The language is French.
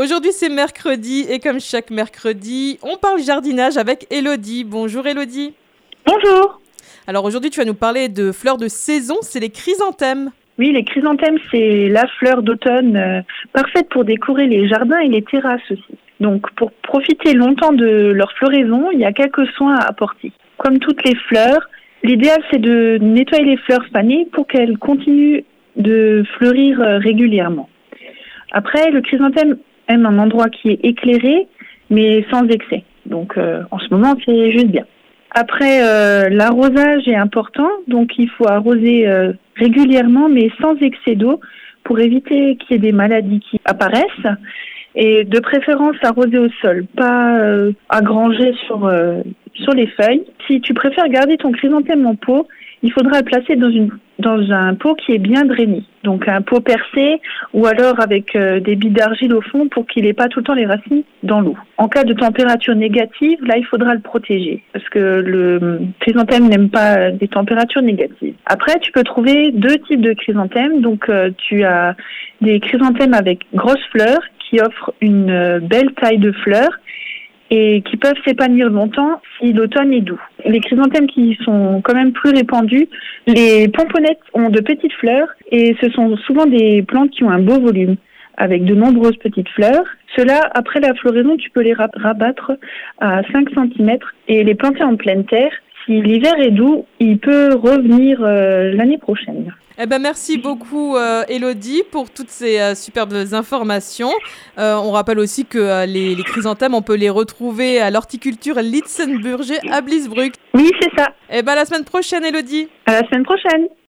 Aujourd'hui c'est mercredi et comme chaque mercredi, on parle jardinage avec Elodie. Bonjour Elodie. Bonjour. Alors aujourd'hui tu vas nous parler de fleurs de saison, c'est les chrysanthèmes. Oui, les chrysanthèmes, c'est la fleur d'automne euh, parfaite pour décorer les jardins et les terrasses aussi. Donc, pour profiter longtemps de leur floraison, il y a quelques soins à apporter. Comme toutes les fleurs, l'idéal c'est de nettoyer les fleurs fanées pour qu'elles continuent de fleurir euh, régulièrement. Après, le chrysanthème aime un endroit qui est éclairé, mais sans excès. Donc, euh, en ce moment, c'est juste bien. Après, euh, l'arrosage est important, donc il faut arroser euh, régulièrement, mais sans excès d'eau, pour éviter qu'il y ait des maladies qui apparaissent. Et de préférence arroser au sol, pas euh, à granger sur sur les feuilles. Si tu préfères garder ton chrysanthème en pot, il faudra le placer dans une dans un pot qui est bien drainé, donc un pot percé ou alors avec euh, des billes d'argile au fond pour qu'il n'ait pas tout le temps les racines dans l'eau. En cas de température négative, là il faudra le protéger parce que le chrysanthème n'aime pas des températures négatives. Après, tu peux trouver deux types de chrysanthèmes. Donc euh, tu as des chrysanthèmes avec grosses fleurs qui offrent une euh, belle taille de fleurs et qui peuvent s'épanouir longtemps si l'automne est doux. Les chrysanthèmes qui sont quand même plus répandus, les pomponnettes ont de petites fleurs et ce sont souvent des plantes qui ont un beau volume avec de nombreuses petites fleurs. Cela, après la floraison, tu peux les rabattre à 5 cm et les planter en pleine terre. Si l'hiver est doux, il peut revenir euh, l'année prochaine. Eh ben merci beaucoup euh, Elodie pour toutes ces euh, superbes informations. Euh, on rappelle aussi que les, les, chrysanthèmes, on peut les retrouver à l'horticulture Litzenburger à Blisbruck. Oui, c'est ça. Eh ben la semaine prochaine Elodie. À la semaine prochaine.